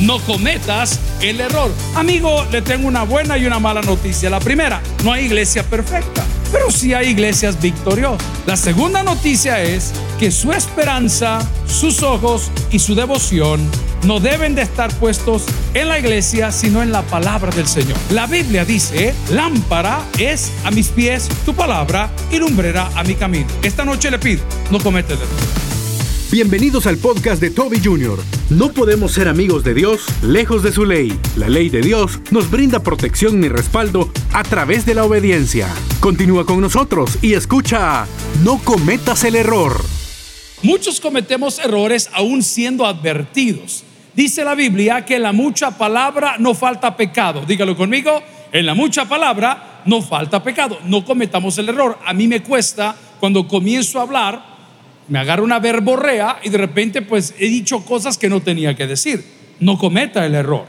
no cometas el error. Amigo, le tengo una buena y una mala noticia. La primera, no hay iglesia perfecta, pero sí hay iglesias victoriosas. La segunda noticia es que su esperanza, sus ojos y su devoción no deben de estar puestos en la iglesia, sino en la palabra del Señor. La Biblia dice, lámpara es a mis pies tu palabra y lumbrera a mi camino. Esta noche le pido, no comete el error. Bienvenidos al podcast de Toby Jr. No podemos ser amigos de Dios lejos de su ley. La ley de Dios nos brinda protección y respaldo a través de la obediencia. Continúa con nosotros y escucha No cometas el error. Muchos cometemos errores aún siendo advertidos. Dice la Biblia que en la mucha palabra no falta pecado. Dígalo conmigo, en la mucha palabra no falta pecado. No cometamos el error. A mí me cuesta cuando comienzo a hablar me agarro una verborrea y de repente pues he dicho cosas que no tenía que decir. No cometa el error.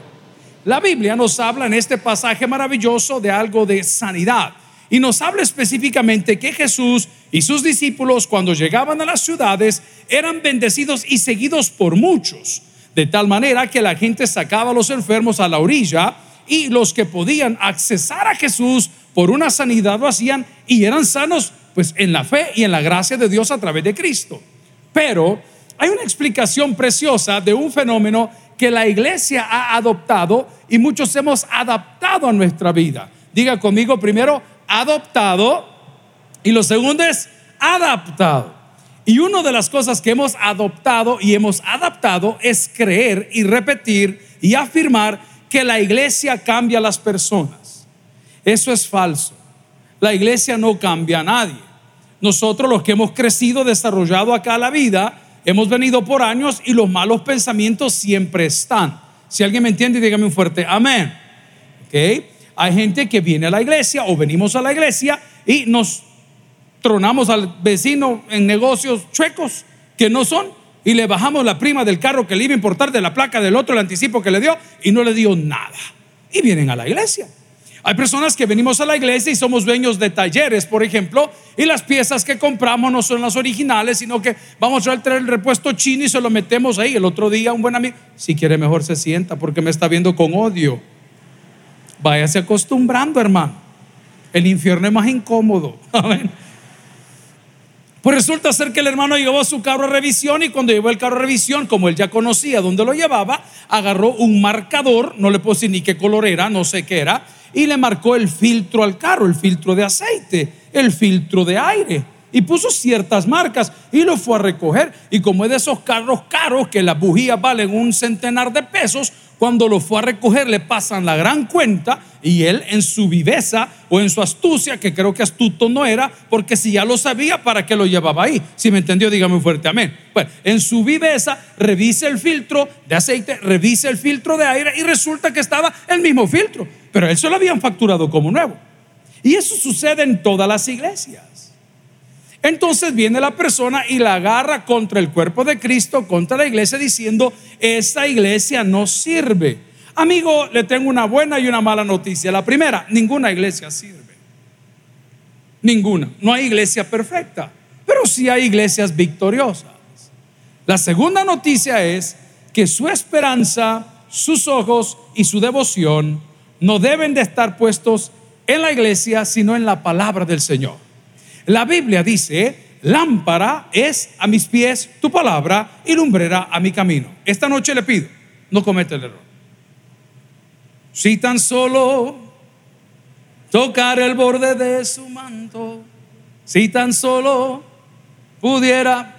La Biblia nos habla en este pasaje maravilloso de algo de sanidad y nos habla específicamente que Jesús y sus discípulos cuando llegaban a las ciudades eran bendecidos y seguidos por muchos, de tal manera que la gente sacaba a los enfermos a la orilla y los que podían accesar a Jesús por una sanidad lo hacían y eran sanos pues en la fe y en la gracia de Dios a través de Cristo. Pero hay una explicación preciosa de un fenómeno que la iglesia ha adoptado y muchos hemos adaptado a nuestra vida. Diga conmigo primero, adoptado y lo segundo es adaptado. Y una de las cosas que hemos adoptado y hemos adaptado es creer y repetir y afirmar que la iglesia cambia a las personas. Eso es falso. La iglesia no cambia a nadie. Nosotros los que hemos crecido, desarrollado acá la vida, hemos venido por años y los malos pensamientos siempre están. Si alguien me entiende, dígame un fuerte amén. ¿Okay? Hay gente que viene a la iglesia o venimos a la iglesia y nos tronamos al vecino en negocios chuecos que no son y le bajamos la prima del carro que le iba a importar de la placa del otro, el anticipo que le dio y no le dio nada. Y vienen a la iglesia. Hay personas que venimos a la iglesia y somos dueños de talleres, por ejemplo, y las piezas que compramos no son las originales, sino que vamos a traer el repuesto chino y se lo metemos ahí. El otro día un buen amigo, si quiere mejor se sienta porque me está viendo con odio. Váyase acostumbrando, hermano. El infierno es más incómodo. Pues resulta ser que el hermano llevó su carro a revisión y cuando llevó el carro a revisión, como él ya conocía dónde lo llevaba, agarró un marcador, no le puse ni qué color era, no sé qué era, y le marcó el filtro al carro, el filtro de aceite, el filtro de aire. Y puso ciertas marcas y lo fue a recoger. Y como es de esos carros caros que las bujías valen un centenar de pesos, cuando lo fue a recoger le pasan la gran cuenta y él en su viveza o en su astucia, que creo que astuto no era, porque si ya lo sabía, ¿para qué lo llevaba ahí? Si me entendió, dígame fuerte amén. Bueno, en su viveza revise el filtro de aceite, revise el filtro de aire y resulta que estaba el mismo filtro, pero él se lo habían facturado como nuevo. Y eso sucede en todas las iglesias. Entonces viene la persona y la agarra contra el cuerpo de Cristo, contra la iglesia, diciendo, esta iglesia no sirve. Amigo, le tengo una buena y una mala noticia. La primera, ninguna iglesia sirve. Ninguna. No hay iglesia perfecta, pero sí hay iglesias victoriosas. La segunda noticia es que su esperanza, sus ojos y su devoción no deben de estar puestos en la iglesia, sino en la palabra del Señor. La Biblia dice, lámpara es a mis pies tu palabra y lumbrera a mi camino. Esta noche le pido, no cometa el error. Si tan solo tocar el borde de su manto, si tan solo pudiera,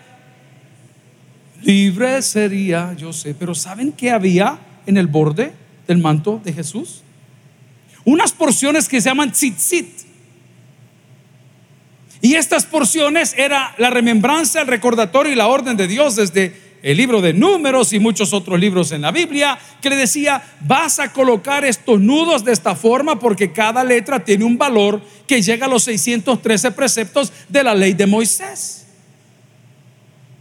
libre sería, yo sé, pero ¿saben qué había en el borde del manto de Jesús? Unas porciones que se llaman tzitzit. Y estas porciones era la remembranza, el recordatorio y la orden de Dios desde el libro de números y muchos otros libros en la Biblia, que le decía, vas a colocar estos nudos de esta forma porque cada letra tiene un valor que llega a los 613 preceptos de la ley de Moisés.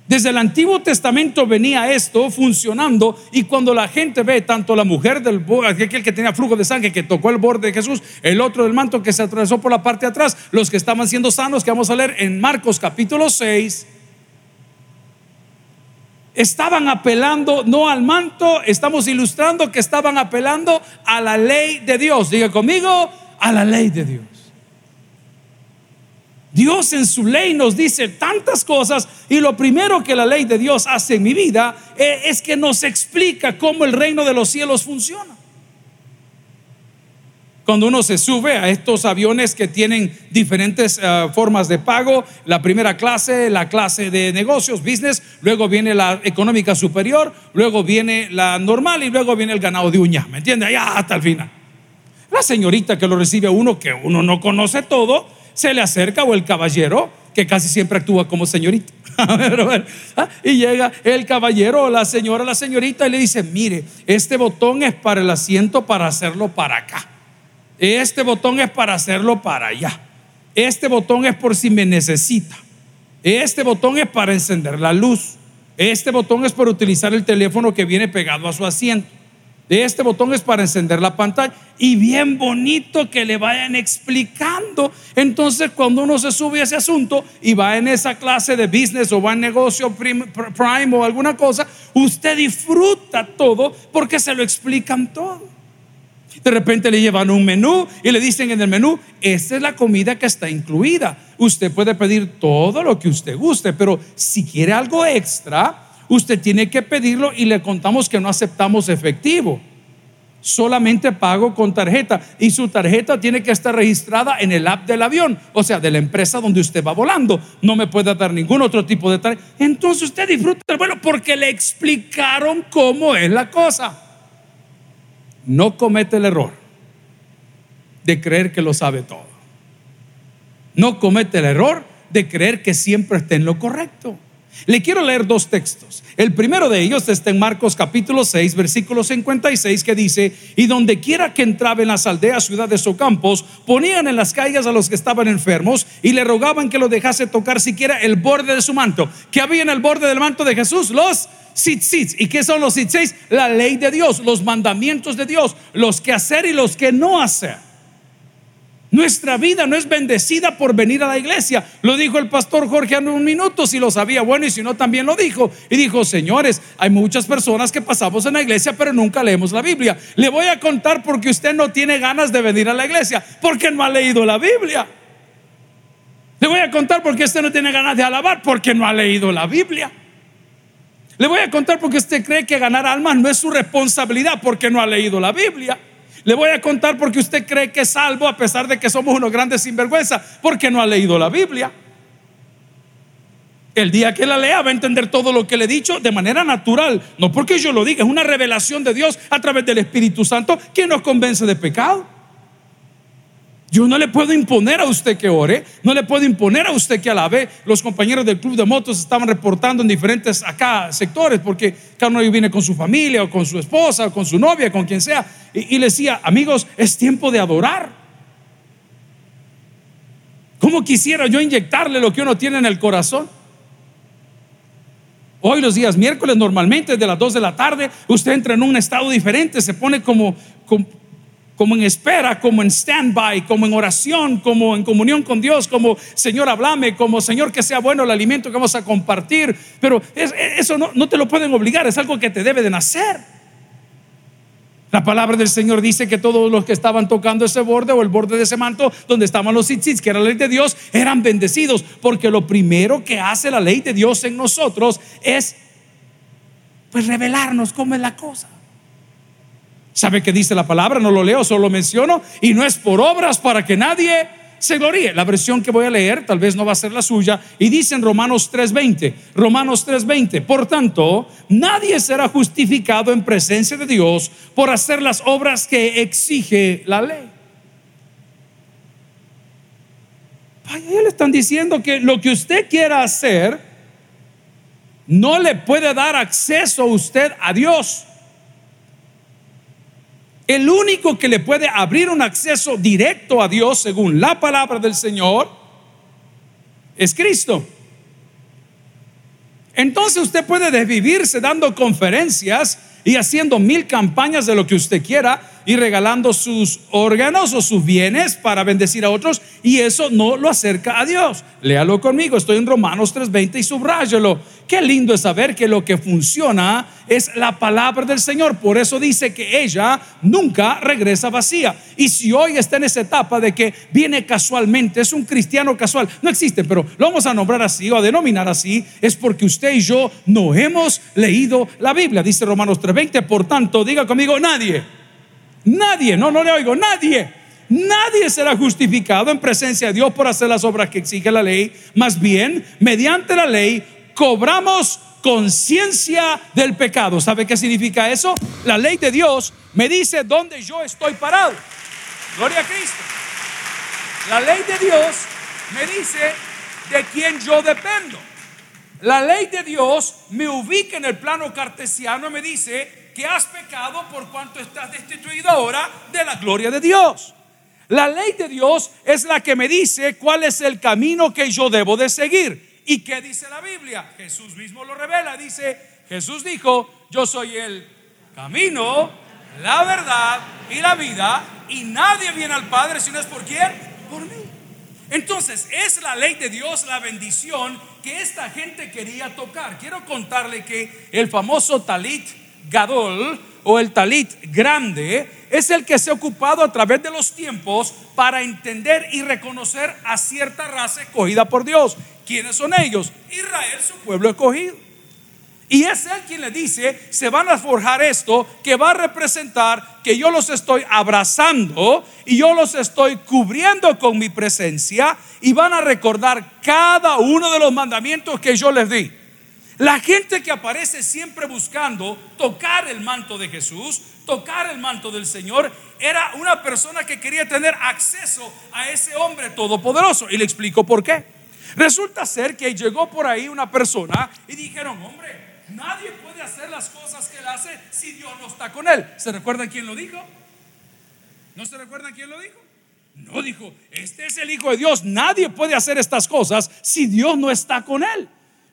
Desde el Antiguo Testamento venía esto funcionando y cuando la gente ve tanto la mujer del aquel que tenía flujo de sangre que tocó el borde de Jesús, el otro del manto que se atravesó por la parte de atrás, los que estaban siendo sanos que vamos a leer en Marcos capítulo 6, estaban apelando no al manto, estamos ilustrando que estaban apelando a la ley de Dios. Diga conmigo, a la ley de Dios. Dios en su ley nos dice tantas cosas y lo primero que la ley de Dios hace en mi vida eh, es que nos explica cómo el reino de los cielos funciona. Cuando uno se sube a estos aviones que tienen diferentes eh, formas de pago, la primera clase, la clase de negocios, business, luego viene la económica superior, luego viene la normal y luego viene el ganado de uña, ¿me entiende? Allá hasta el final. La señorita que lo recibe a uno, que uno no conoce todo, se le acerca o el caballero, que casi siempre actúa como señorita. ¿ah? y llega el caballero o la señora, la señorita y le dice, mire, este botón es para el asiento para hacerlo para acá. Este botón es para hacerlo para allá. Este botón es por si me necesita. Este botón es para encender la luz. Este botón es para utilizar el teléfono que viene pegado a su asiento. Este botón es para encender la pantalla. Y bien bonito que le vayan explicando. Entonces, cuando uno se sube a ese asunto y va en esa clase de business o va en negocio prime, prime o alguna cosa, usted disfruta todo porque se lo explican todo. De repente le llevan un menú y le dicen en el menú, esta es la comida que está incluida. Usted puede pedir todo lo que usted guste, pero si quiere algo extra, usted tiene que pedirlo y le contamos que no aceptamos efectivo. Solamente pago con tarjeta y su tarjeta tiene que estar registrada en el app del avión, o sea, de la empresa donde usted va volando. No me puede dar ningún otro tipo de tarjeta. Entonces usted disfruta del vuelo porque le explicaron cómo es la cosa no comete el error de creer que lo sabe todo. No comete el error de creer que siempre está en lo correcto. Le quiero leer dos textos. El primero de ellos está en Marcos capítulo 6, versículo 56, que dice, y donde quiera que entraba en las aldeas, ciudades o campos, ponían en las calles a los que estaban enfermos y le rogaban que lo dejase tocar siquiera el borde de su manto. ¿Qué había en el borde del manto de Jesús? Los ¿Y qué son los tzitzits? La ley de Dios, los mandamientos de Dios, los que hacer y los que no hacer. Nuestra vida no es bendecida por venir a la iglesia. Lo dijo el pastor Jorge en un minuto, si lo sabía, bueno, y si no, también lo dijo. Y dijo, señores, hay muchas personas que pasamos en la iglesia, pero nunca leemos la Biblia. Le voy a contar porque usted no tiene ganas de venir a la iglesia, porque no ha leído la Biblia. Le voy a contar porque usted no tiene ganas de alabar, porque no ha leído la Biblia. Le voy a contar porque usted cree que ganar almas no es su responsabilidad porque no ha leído la Biblia. Le voy a contar porque usted cree que es salvo a pesar de que somos unos grandes sinvergüenza porque no ha leído la Biblia. El día que la lea va a entender todo lo que le he dicho de manera natural, no porque yo lo diga, es una revelación de Dios a través del Espíritu Santo que nos convence de pecado. Yo no le puedo imponer a usted que ore, no le puedo imponer a usted que alabe. Los compañeros del club de motos estaban reportando en diferentes acá sectores, porque cada uno viene con su familia, o con su esposa, o con su novia, con quien sea. Y, le decía, amigos, es tiempo de adorar. ¿Cómo quisiera yo inyectarle lo que uno tiene en el corazón? Hoy los días miércoles normalmente de las 2 de la tarde usted entra en un estado diferente, se pone como, como, como en espera, como en stand-by, como en oración, como en comunión con Dios, como Señor, hablame, como Señor, que sea bueno el alimento que vamos a compartir. Pero eso no, no te lo pueden obligar, es algo que te debe de nacer. La palabra del Señor dice que todos los que estaban tocando ese borde o el borde de ese manto donde estaban los tzitzits, que era la ley de Dios, eran bendecidos, porque lo primero que hace la ley de Dios en nosotros es pues revelarnos cómo es la cosa. ¿Sabe qué dice la palabra? No lo leo, solo lo menciono. Y no es por obras para que nadie se gloríe. La versión que voy a leer tal vez no va a ser la suya. Y dice en Romanos 3:20, Romanos 3:20, por tanto, nadie será justificado en presencia de Dios por hacer las obras que exige la ley. Ahí le están diciendo que lo que usted quiera hacer no le puede dar acceso a usted a Dios. El único que le puede abrir un acceso directo a Dios, según la palabra del Señor, es Cristo. Entonces usted puede desvivirse dando conferencias y haciendo mil campañas de lo que usted quiera y regalando sus órganos o sus bienes para bendecir a otros y eso no lo acerca a Dios. Léalo conmigo, estoy en Romanos 3:20 y subráyalo. Qué lindo es saber que lo que funciona es la palabra del Señor. Por eso dice que ella nunca regresa vacía. Y si hoy está en esa etapa de que viene casualmente, es un cristiano casual, no existe, pero lo vamos a nombrar así o a denominar así, es porque usted y yo no hemos leído la Biblia. Dice Romanos 3:20, por tanto, diga conmigo, nadie, nadie, no, no le oigo, nadie Nadie será justificado en presencia de Dios por hacer las obras que exige la ley. Más bien, mediante la ley, cobramos conciencia del pecado. ¿Sabe qué significa eso? La ley de Dios me dice dónde yo estoy parado. Gloria a Cristo. La ley de Dios me dice de quién yo dependo. La ley de Dios me ubica en el plano cartesiano y me dice que has pecado por cuanto estás destituido ahora de la gloria de Dios. La ley de Dios es la que me dice cuál es el camino que yo debo de seguir. ¿Y qué dice la Biblia? Jesús mismo lo revela. Dice, Jesús dijo, yo soy el camino, la verdad y la vida. Y nadie viene al Padre si no es por quién? Por mí. Entonces, es la ley de Dios, la bendición que esta gente quería tocar. Quiero contarle que el famoso talit gadol o el talit grande es el que se ha ocupado a través de los tiempos para entender y reconocer a cierta raza escogida por Dios. ¿Quiénes son ellos? Israel, su pueblo escogido. Y es Él quien le dice, se van a forjar esto que va a representar que yo los estoy abrazando y yo los estoy cubriendo con mi presencia y van a recordar cada uno de los mandamientos que yo les di. La gente que aparece siempre buscando tocar el manto de Jesús, tocar el manto del Señor, era una persona que quería tener acceso a ese hombre todopoderoso. Y le explico por qué. Resulta ser que llegó por ahí una persona y dijeron, hombre, nadie puede hacer las cosas que él hace si Dios no está con él. ¿Se recuerdan quién lo dijo? ¿No se recuerdan quién lo dijo? No dijo, este es el Hijo de Dios, nadie puede hacer estas cosas si Dios no está con él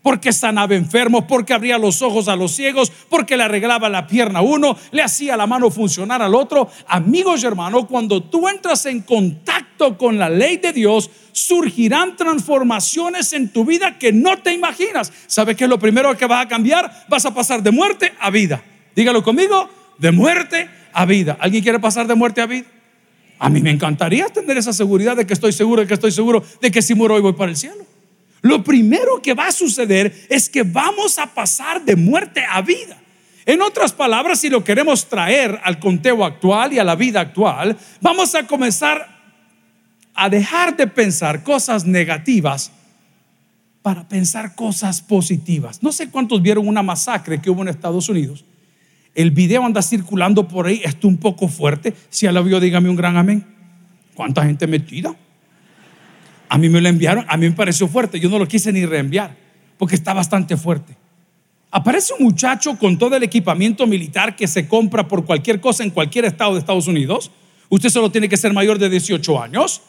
porque sanaba enfermos, porque abría los ojos a los ciegos, porque le arreglaba la pierna a uno, le hacía la mano funcionar al otro. Amigos y hermanos, cuando tú entras en contacto con la ley de Dios, surgirán transformaciones en tu vida que no te imaginas. ¿Sabes qué es lo primero que vas a cambiar? Vas a pasar de muerte a vida. Dígalo conmigo, de muerte a vida. ¿Alguien quiere pasar de muerte a vida? A mí me encantaría tener esa seguridad de que estoy seguro, de que estoy seguro de que si muero hoy voy para el cielo lo primero que va a suceder es que vamos a pasar de muerte a vida. En otras palabras, si lo queremos traer al conteo actual y a la vida actual, vamos a comenzar a dejar de pensar cosas negativas para pensar cosas positivas. No sé cuántos vieron una masacre que hubo en Estados Unidos. El video anda circulando por ahí, está un poco fuerte. Si ya vio, dígame un gran amén. ¿Cuánta gente metida? A mí me lo enviaron, a mí me pareció fuerte, yo no lo quise ni reenviar, porque está bastante fuerte. Aparece un muchacho con todo el equipamiento militar que se compra por cualquier cosa en cualquier estado de Estados Unidos. Usted solo tiene que ser mayor de 18 años.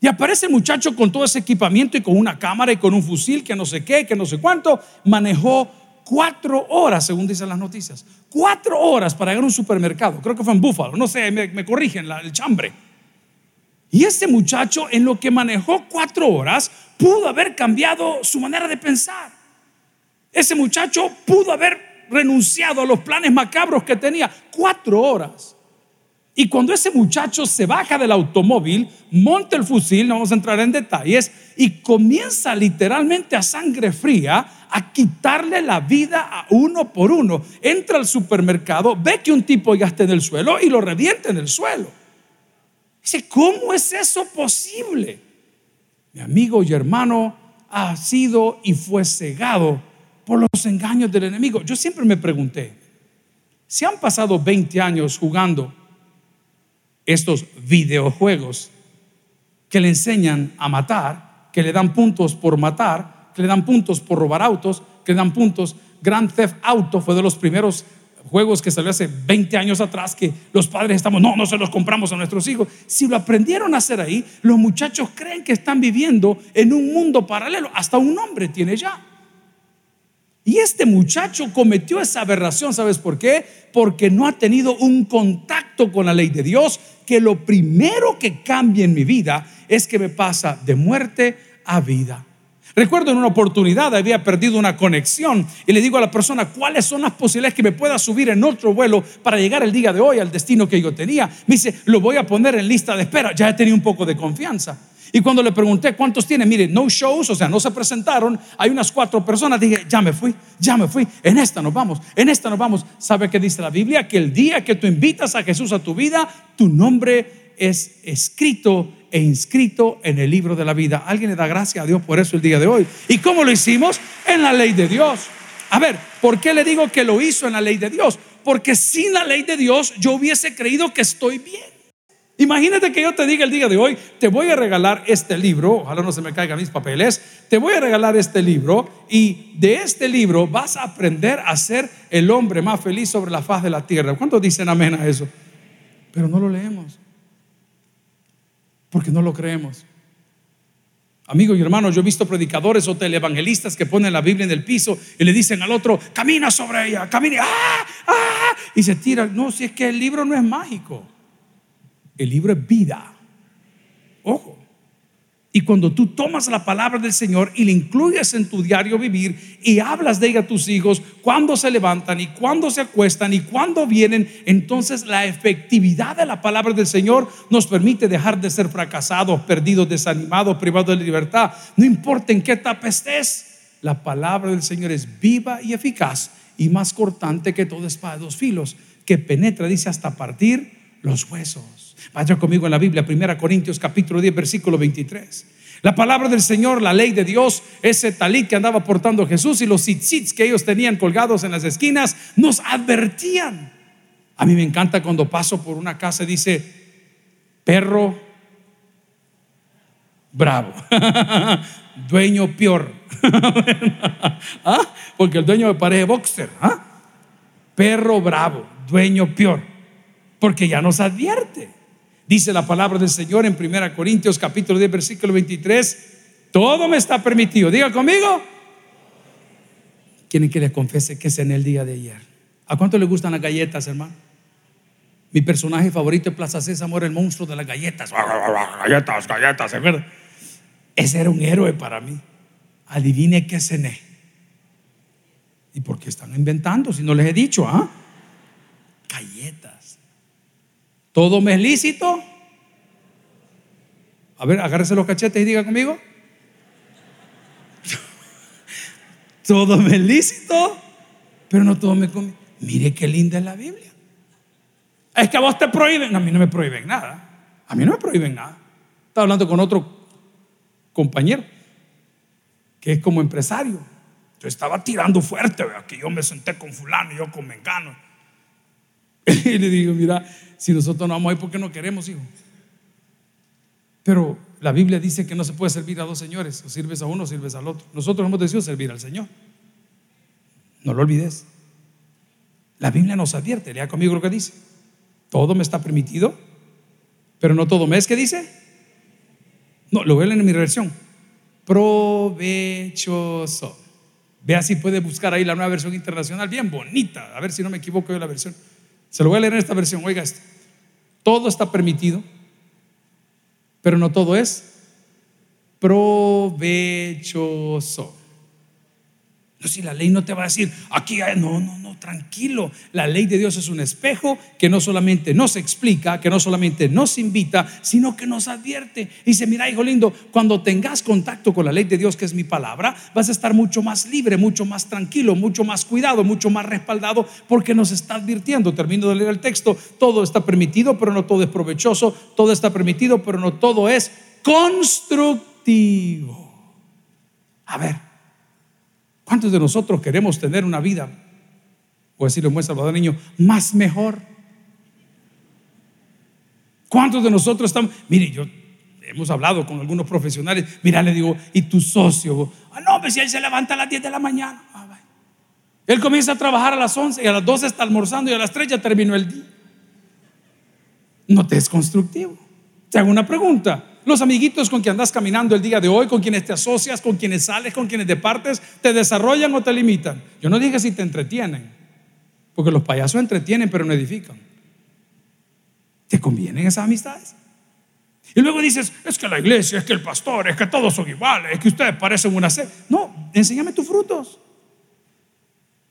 Y aparece el muchacho con todo ese equipamiento y con una cámara y con un fusil que no sé qué, que no sé cuánto. Manejó cuatro horas, según dicen las noticias. Cuatro horas para ir a un supermercado. Creo que fue en Búfalo. No sé, me, corrigen el chambre. Y ese muchacho en lo que manejó cuatro horas pudo haber cambiado su manera de pensar. Ese muchacho pudo haber renunciado a los planes macabros que tenía cuatro horas. Y cuando ese muchacho se baja del automóvil, monta el fusil, no vamos a entrar en detalles, y comienza literalmente a sangre fría a quitarle la vida a uno por uno. Entra al supermercado, ve que un tipo ya está en el suelo y lo revienta en el suelo. ¿Cómo es eso posible? Mi amigo y hermano ha sido y fue cegado por los engaños del enemigo. Yo siempre me pregunté, si han pasado 20 años jugando estos videojuegos que le enseñan a matar, que le dan puntos por matar, que le dan puntos por robar autos, que le dan puntos, Grand Theft Auto fue de los primeros juegos que salió hace 20 años atrás que los padres estamos, no, no se los compramos a nuestros hijos. Si lo aprendieron a hacer ahí, los muchachos creen que están viviendo en un mundo paralelo. Hasta un nombre tiene ya. Y este muchacho cometió esa aberración, ¿sabes por qué? Porque no ha tenido un contacto con la ley de Dios, que lo primero que cambia en mi vida es que me pasa de muerte a vida. Recuerdo en una oportunidad había perdido una conexión y le digo a la persona cuáles son las posibilidades que me pueda subir en otro vuelo para llegar el día de hoy al destino que yo tenía. Me dice, lo voy a poner en lista de espera. Ya tenido un poco de confianza. Y cuando le pregunté cuántos tiene, mire, no shows, o sea, no se presentaron, hay unas cuatro personas, dije, ya me fui, ya me fui, en esta nos vamos, en esta nos vamos. ¿Sabe qué dice la Biblia? Que el día que tú invitas a Jesús a tu vida, tu nombre es escrito e inscrito en el libro de la vida. Alguien le da gracias a Dios por eso el día de hoy. ¿Y cómo lo hicimos? En la ley de Dios. A ver, ¿por qué le digo que lo hizo en la ley de Dios? Porque sin la ley de Dios yo hubiese creído que estoy bien. Imagínate que yo te diga el día de hoy, te voy a regalar este libro, ojalá no se me caigan mis papeles, te voy a regalar este libro y de este libro vas a aprender a ser el hombre más feliz sobre la faz de la tierra. ¿Cuántos dicen amén a eso? Pero no lo leemos porque no lo creemos. Amigos y hermanos, yo he visto predicadores o televangelistas que ponen la Biblia en el piso y le dicen al otro, camina sobre ella, camina, ¡ah! ¡ah! y se tira. No, si es que el libro no es mágico, el libro es vida. Ojo. Y cuando tú tomas la palabra del Señor y la incluyes en tu diario vivir y hablas de ella a tus hijos, cuando se levantan y cuando se acuestan y cuando vienen, entonces la efectividad de la palabra del Señor nos permite dejar de ser fracasados, perdidos, desanimados, privados de libertad. No importa en qué etapa estés, la palabra del Señor es viva y eficaz y más cortante que toda espada de dos filos, que penetra, dice, hasta partir los huesos Vaya conmigo en la Biblia, 1 Corintios capítulo 10, versículo 23. La palabra del Señor, la ley de Dios, ese talit que andaba portando Jesús y los tzitzits que ellos tenían colgados en las esquinas, nos advertían. A mí me encanta cuando paso por una casa y dice, perro bravo, dueño peor. ¿Ah? Porque el dueño me parece boxer. ¿ah? Perro bravo, dueño peor. Porque ya nos advierte. Dice la palabra del Señor en 1 Corintios capítulo 10 versículo 23, todo me está permitido. Diga conmigo. ¿Quieren que le confese que es en el día de ayer? ¿A cuánto le gustan las galletas, hermano? Mi personaje favorito en Plaza Sésamo era el monstruo de las galletas. Galletas, galletas, ¿se Ese era un héroe para mí. Adivine qué cené. ¿Y por qué están inventando si no les he dicho? ¿ah? Galletas. ¿Todo me es lícito? A ver, agárrese los cachetes y diga conmigo. todo me es lícito, pero no todo me conviene. Mire qué linda es la Biblia. Es que a vos te prohíben. a mí no me prohíben nada. A mí no me prohíben nada. Estaba hablando con otro compañero que es como empresario. Yo estaba tirando fuerte, que yo me senté con fulano y yo con mengano. Y le digo, mira, si nosotros no vamos ahí porque no queremos, hijo. Pero la Biblia dice que no se puede servir a dos señores, o sirves a uno o sirves al otro. Nosotros hemos decidido servir al Señor. No lo olvides. La Biblia nos advierte, lea conmigo lo que dice. Todo me está permitido, pero no todo me es que dice. No, lo veo en mi versión. Provechoso. Vea si puede buscar ahí la nueva versión internacional, bien bonita. A ver si no me equivoco yo la versión. Se lo voy a leer en esta versión. Oiga esto. Todo está permitido, pero no todo es provechoso. No, si la ley no te va a decir, aquí, no, no, no, tranquilo. La ley de Dios es un espejo que no solamente nos explica, que no solamente nos invita, sino que nos advierte. Y dice, mira, hijo lindo, cuando tengas contacto con la ley de Dios, que es mi palabra, vas a estar mucho más libre, mucho más tranquilo, mucho más cuidado, mucho más respaldado, porque nos está advirtiendo. Termino de leer el texto, todo está permitido, pero no todo es provechoso, todo está permitido, pero no todo es constructivo. A ver. ¿Cuántos de nosotros queremos tener una vida, o decirlo muy salvadoreño, más mejor? ¿Cuántos de nosotros estamos? Mire, yo hemos hablado con algunos profesionales. Mira, le digo, ¿y tu socio? Ah, no, pues si él se levanta a las 10 de la mañana. Ah, él comienza a trabajar a las 11 y a las 12 está almorzando y a las 3 ya terminó el día. No te es constructivo. Te hago una pregunta. Los amiguitos con quien andas caminando el día de hoy, con quienes te asocias, con quienes sales, con quienes departes, ¿te desarrollan o te limitan? Yo no dije si te entretienen, porque los payasos entretienen pero no edifican. ¿Te convienen esas amistades? Y luego dices, es que la iglesia, es que el pastor, es que todos son iguales, es que ustedes parecen una sed. No, enséñame tus frutos.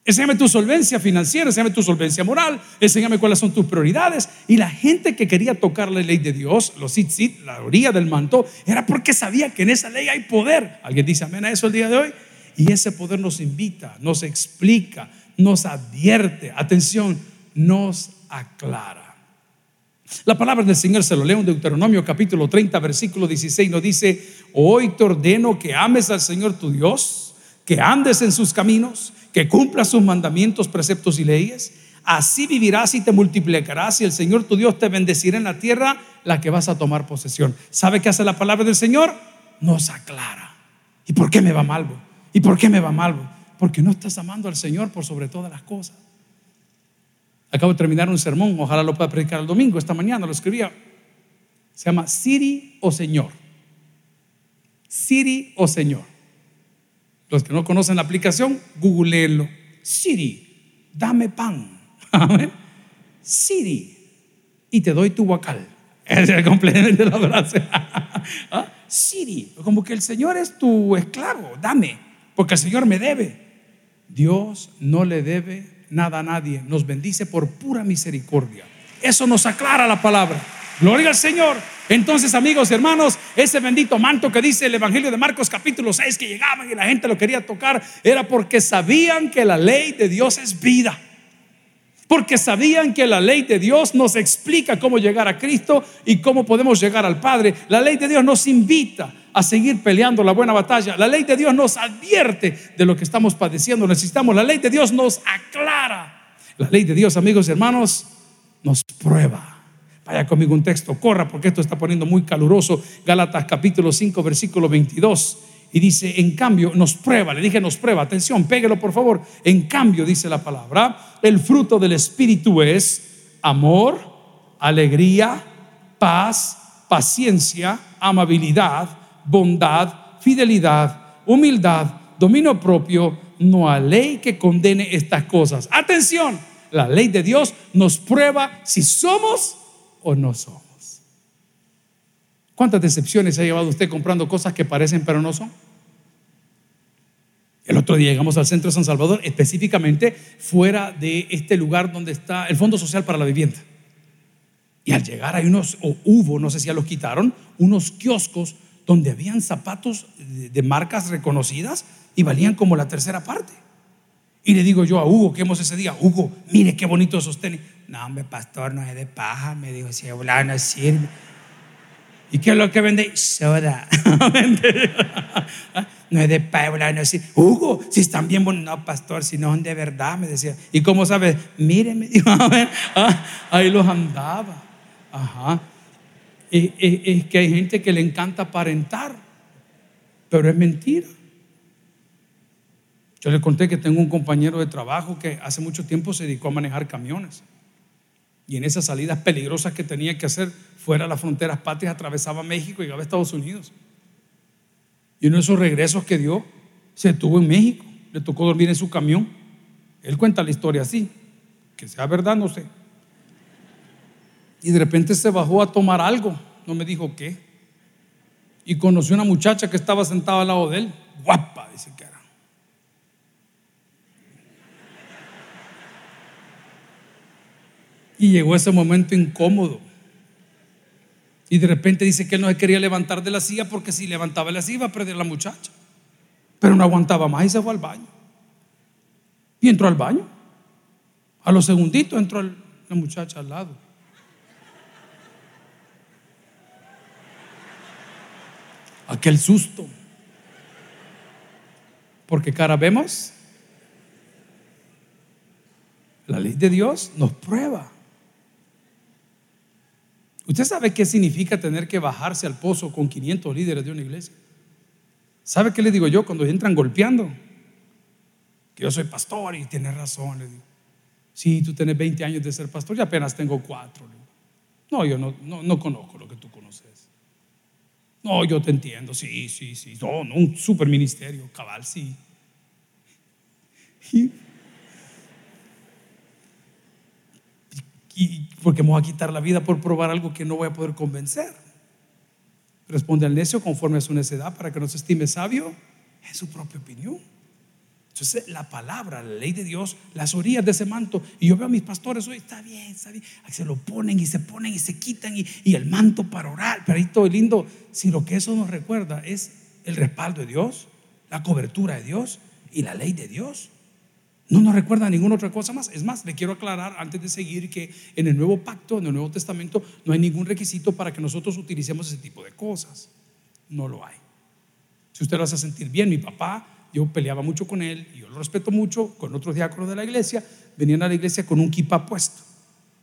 Enséñame tu solvencia financiera, enséñame tu solvencia moral, enséñame cuáles son tus prioridades. Y la gente que quería tocar la ley de Dios, los tzitzit, la orilla del manto, era porque sabía que en esa ley hay poder. ¿Alguien dice amén a eso el día de hoy? Y ese poder nos invita, nos explica, nos advierte, atención, nos aclara. La palabra del Señor se lo leo en Deuteronomio capítulo 30, versículo 16, nos dice, hoy te ordeno que ames al Señor tu Dios, que andes en sus caminos que cumplas sus mandamientos, preceptos y leyes. Así vivirás y te multiplicarás y el Señor tu Dios te bendecirá en la tierra la que vas a tomar posesión. ¿Sabe qué hace la palabra del Señor? Nos aclara. ¿Y por qué me va mal? ¿Y por qué me va mal? Porque no estás amando al Señor por sobre todas las cosas. Acabo de terminar un sermón, ojalá lo pueda predicar el domingo, esta mañana lo escribía. Se llama Siri o Señor. Siri o Señor. Los que no conocen la aplicación, googleenlo. Siri, dame pan. Siri, y te doy tu guacal. Es el complemento de la frase. ¿Ah? Siri, como que el Señor es tu esclavo, dame, porque el Señor me debe. Dios no le debe nada a nadie, nos bendice por pura misericordia. Eso nos aclara la palabra. Gloria al Señor. Entonces, amigos y hermanos, ese bendito manto que dice el Evangelio de Marcos capítulo 6 que llegaban y la gente lo quería tocar era porque sabían que la ley de Dios es vida. Porque sabían que la ley de Dios nos explica cómo llegar a Cristo y cómo podemos llegar al Padre. La ley de Dios nos invita a seguir peleando la buena batalla. La ley de Dios nos advierte de lo que estamos padeciendo. Necesitamos. La ley de Dios nos aclara. La ley de Dios, amigos y hermanos, nos prueba. Vaya conmigo un texto, corra porque esto está poniendo muy caluroso. Gálatas capítulo 5, versículo 22. Y dice, en cambio, nos prueba, le dije nos prueba, atención, péguelo por favor. En cambio, dice la palabra, el fruto del Espíritu es amor, alegría, paz, paciencia, amabilidad, bondad, fidelidad, humildad, dominio propio. No hay ley que condene estas cosas. Atención, la ley de Dios nos prueba si somos o no somos. ¿Cuántas decepciones ha llevado usted comprando cosas que parecen pero no son? El otro día llegamos al centro de San Salvador, específicamente fuera de este lugar donde está el Fondo Social para la Vivienda. Y al llegar hay unos, o hubo, no sé si ya los quitaron, unos kioscos donde habían zapatos de, marcas reconocidas y valían como la tercera parte. Y le digo yo a Hugo, que hemos ese día, Hugo, mire qué bonito esos tenis. No, hombre, pastor, no es de paja, me dijo, si no sirve. ¿Y qué es lo que vende? Soda. no es de paja, no sirve. Hugo, si están bien bonitos. No, pastor, si no son de verdad, me decía. ¿Y cómo sabes? Mire, me dijo, ah, ahí los andaba. Ajá. es que hay gente que le encanta aparentar, pero es mentira. Yo le conté que tengo un compañero de trabajo que hace mucho tiempo se dedicó a manejar camiones. Y en esas salidas peligrosas que tenía que hacer fuera de las fronteras patrias, atravesaba México y llegaba a Estados Unidos. Y uno de esos regresos que dio, se tuvo en México. Le tocó dormir en su camión. Él cuenta la historia así. Que sea verdad, no sé. Y de repente se bajó a tomar algo. No me dijo qué. Y conoció una muchacha que estaba sentada al lado de él. Guapa, dice que era. Y llegó ese momento incómodo. Y de repente dice que él no se quería levantar de la silla porque si levantaba la silla iba a perder la muchacha. Pero no aguantaba más y se fue al baño. Y entró al baño. A los segunditos entró la muchacha al lado. Aquel susto. Porque cara vemos. La ley de Dios nos prueba. ¿Usted sabe qué significa tener que bajarse al pozo con 500 líderes de una iglesia? ¿Sabe qué le digo yo cuando entran golpeando? Que yo soy pastor y tiene razón. Le digo, sí, tú tienes 20 años de ser pastor y apenas tengo cuatro. No, yo no conozco lo que tú conoces. No, yo te entiendo, sí, sí, sí. No, no, un super ministerio, cabal, sí. Y, y porque me voy a quitar la vida por probar algo que no voy a poder convencer. Responde al necio conforme a su necedad para que no se estime sabio en su propia opinión. Entonces, la palabra, la ley de Dios, las orillas de ese manto, y yo veo a mis pastores hoy, está bien, está bien, se lo ponen y se ponen y se quitan y, y el manto para orar, pero ahí todo lindo. Si lo que eso nos recuerda es el respaldo de Dios, la cobertura de Dios y la ley de Dios. No nos recuerda ninguna otra cosa más. Es más, le quiero aclarar antes de seguir que en el Nuevo Pacto, en el Nuevo Testamento, no hay ningún requisito para que nosotros utilicemos ese tipo de cosas. No lo hay. Si usted lo hace sentir bien, mi papá yo peleaba mucho con él, y yo lo respeto mucho, con otros diáconos de la iglesia, venían a la iglesia con un kippah puesto.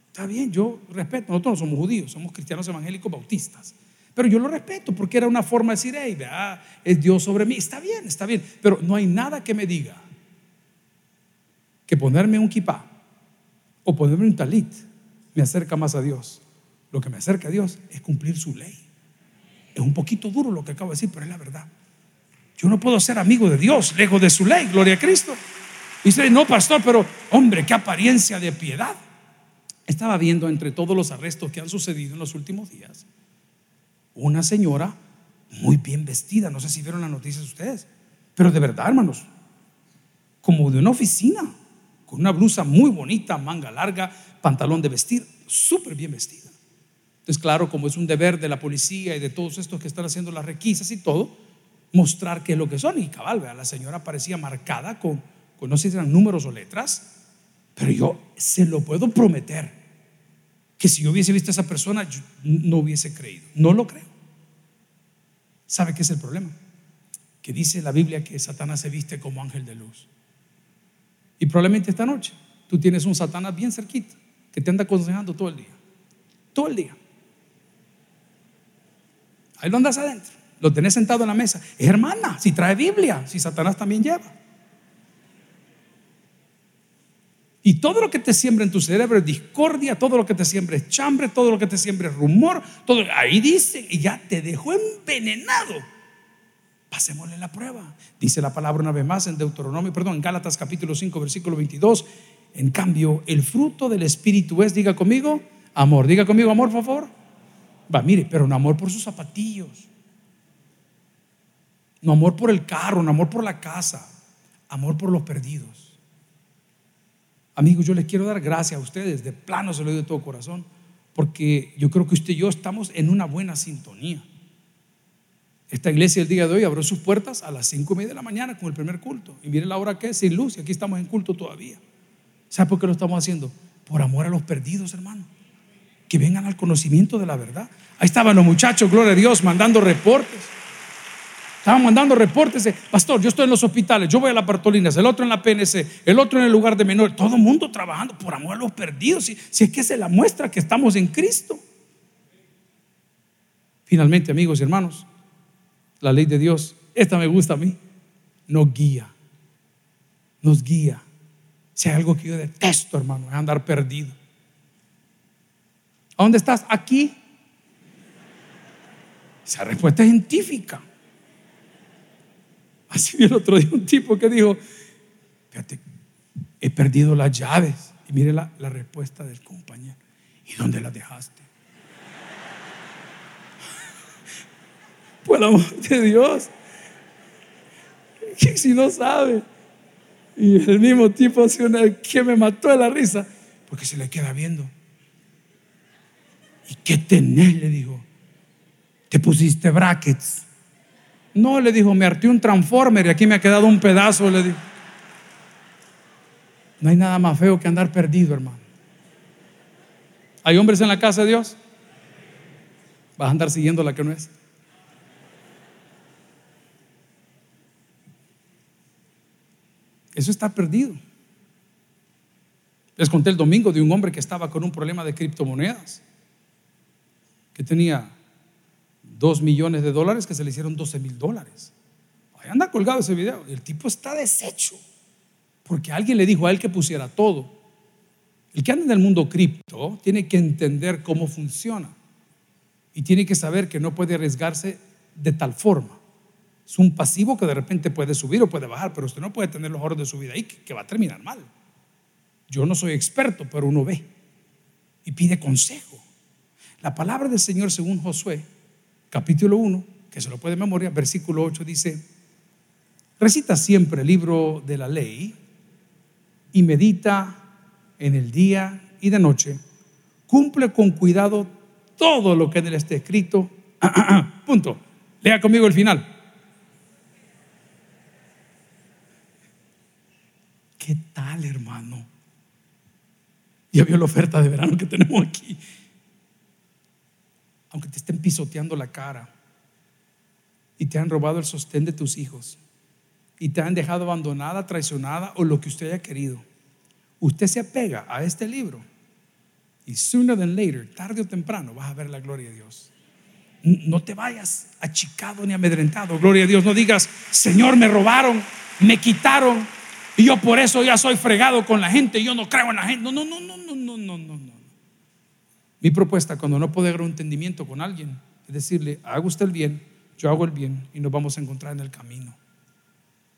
Está bien, yo respeto, nosotros no somos judíos, somos cristianos evangélicos bautistas. Pero yo lo respeto porque era una forma de decir, hey, vea, es Dios sobre mí. Está bien, está bien. Pero no hay nada que me diga que ponerme un kippah o ponerme un talit me acerca más a Dios. Lo que me acerca a Dios es cumplir su ley. Es un poquito duro lo que acabo de decir, pero es la verdad. Yo no puedo ser amigo de Dios, lejos de su ley, gloria a Cristo. Y dice, no, pastor, pero hombre, qué apariencia de piedad. Estaba viendo entre todos los arrestos que han sucedido en los últimos días, una señora muy bien vestida, no sé si vieron las noticias ustedes, pero de verdad, hermanos, como de una oficina, una blusa muy bonita, manga larga, pantalón de vestir, súper bien vestida. Entonces, claro, como es un deber de la policía y de todos estos que están haciendo las requisas y todo, mostrar qué es lo que son. Y cabal, la señora parecía marcada con, con, no sé si eran números o letras, pero yo se lo puedo prometer que si yo hubiese visto a esa persona, no hubiese creído. No lo creo. ¿Sabe qué es el problema? Que dice la Biblia que Satanás se viste como ángel de luz. Y probablemente esta noche tú tienes un Satanás bien cerquita que te anda aconsejando todo el día. Todo el día. Ahí lo andas adentro lo tenés sentado en la mesa. Es hermana, si trae Biblia, si Satanás también lleva. Y todo lo que te siembra en tu cerebro es discordia, todo lo que te siembra es chambre, todo lo que te siembra es rumor, todo ahí dice y ya te dejó envenenado. Pasémosle la prueba. Dice la palabra una vez más en Deuteronomio, perdón, en Gálatas capítulo 5, versículo 22. En cambio, el fruto del Espíritu es, diga conmigo, amor. Diga conmigo, amor, por favor. Va, mire, pero un amor por sus zapatillos no amor por el carro, no amor por la casa, amor por los perdidos. Amigos, yo les quiero dar gracias a ustedes, de plano se lo digo de todo corazón, porque yo creo que usted y yo estamos en una buena sintonía. Esta iglesia el día de hoy abrió sus puertas a las cinco y media de la mañana con el primer culto. Y miren la hora que es, sin luz, y aquí estamos en culto todavía. ¿Sabe por qué lo estamos haciendo? Por amor a los perdidos, hermano. Que vengan al conocimiento de la verdad. Ahí estaban los muchachos, gloria a Dios, mandando reportes. Estaban mandando reportes de, pastor, yo estoy en los hospitales, yo voy a las Bartolinas, el otro en la PNC, el otro en el lugar de menor, todo el mundo trabajando por amor a los perdidos, si, si es que se la muestra que estamos en Cristo. Finalmente, amigos y hermanos, la ley de Dios, esta me gusta a mí, nos guía, nos guía. Si hay algo que yo detesto, hermano, es andar perdido. ¿A dónde estás? Aquí. Esa respuesta es científica. Así vi el otro día un tipo que dijo, fíjate, he perdido las llaves. Y mire la, la respuesta del compañero. ¿Y dónde las dejaste? Por el amor de Dios. Si no sabe. Y el mismo tipo hace una que me mató de la risa. Porque se le queda viendo. ¿Y qué tenés? Le dijo. Te pusiste brackets. No, le dijo, me harté un transformer y aquí me ha quedado un pedazo, le dijo. No hay nada más feo que andar perdido, hermano. ¿Hay hombres en la casa de Dios? Vas a andar siguiendo la que no es. Eso está perdido. Les conté el domingo de un hombre que estaba con un problema de criptomonedas, que tenía dos millones de dólares que se le hicieron 12 mil dólares. Ahí anda colgado ese video. El tipo está deshecho. Porque alguien le dijo a él que pusiera todo. El que anda en el mundo cripto tiene que entender cómo funciona. Y tiene que saber que no puede arriesgarse de tal forma. Es un pasivo que de repente puede subir o puede bajar, pero usted no puede tener los ahorros de su vida ahí, que va a terminar mal. Yo no soy experto, pero uno ve y pide consejo. La palabra del Señor según Josué, capítulo 1, que se lo puede de memoria, versículo 8 dice, recita siempre el libro de la ley y medita en el día y de noche, cumple con cuidado todo lo que en él esté escrito. Punto. Lea conmigo el final. ¿Qué tal, hermano? Ya vio la oferta de verano que tenemos aquí. Aunque te estén pisoteando la cara y te han robado el sostén de tus hijos y te han dejado abandonada, traicionada o lo que usted haya querido, usted se apega a este libro y sooner than later, tarde o temprano, vas a ver la gloria de Dios. No te vayas achicado ni amedrentado, gloria a Dios. No digas, Señor, me robaron, me quitaron y yo por eso ya soy fregado con la gente, yo no creo en la gente. No, no, no, no, no, no, no, no. Mi propuesta cuando no puedo un entendimiento con alguien es decirle, haga usted el bien, yo hago el bien y nos vamos a encontrar en el camino.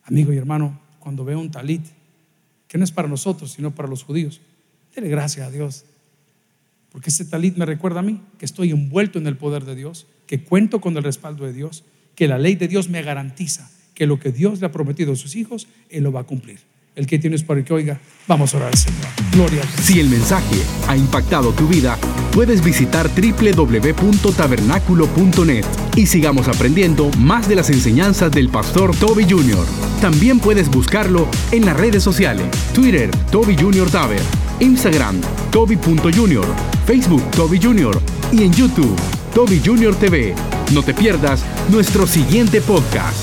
Amigo y hermano, cuando veo un talit, que no es para nosotros, sino para los judíos, dele gracias a Dios. Porque ese talit me recuerda a mí que estoy envuelto en el poder de Dios, que cuento con el respaldo de Dios, que la ley de Dios me garantiza que lo que Dios le ha prometido a sus hijos, Él lo va a cumplir. El que tienes para que oiga, vamos a orar al Señor. Gloria a Dios. Si el mensaje ha impactado tu vida, puedes visitar www.tabernaculo.net y sigamos aprendiendo más de las enseñanzas del pastor Toby Jr. También puedes buscarlo en las redes sociales, Twitter, Toby Jr. Taber, Instagram, Toby.Jr., Facebook, Toby Jr. y en YouTube, Toby Jr. TV. No te pierdas nuestro siguiente podcast.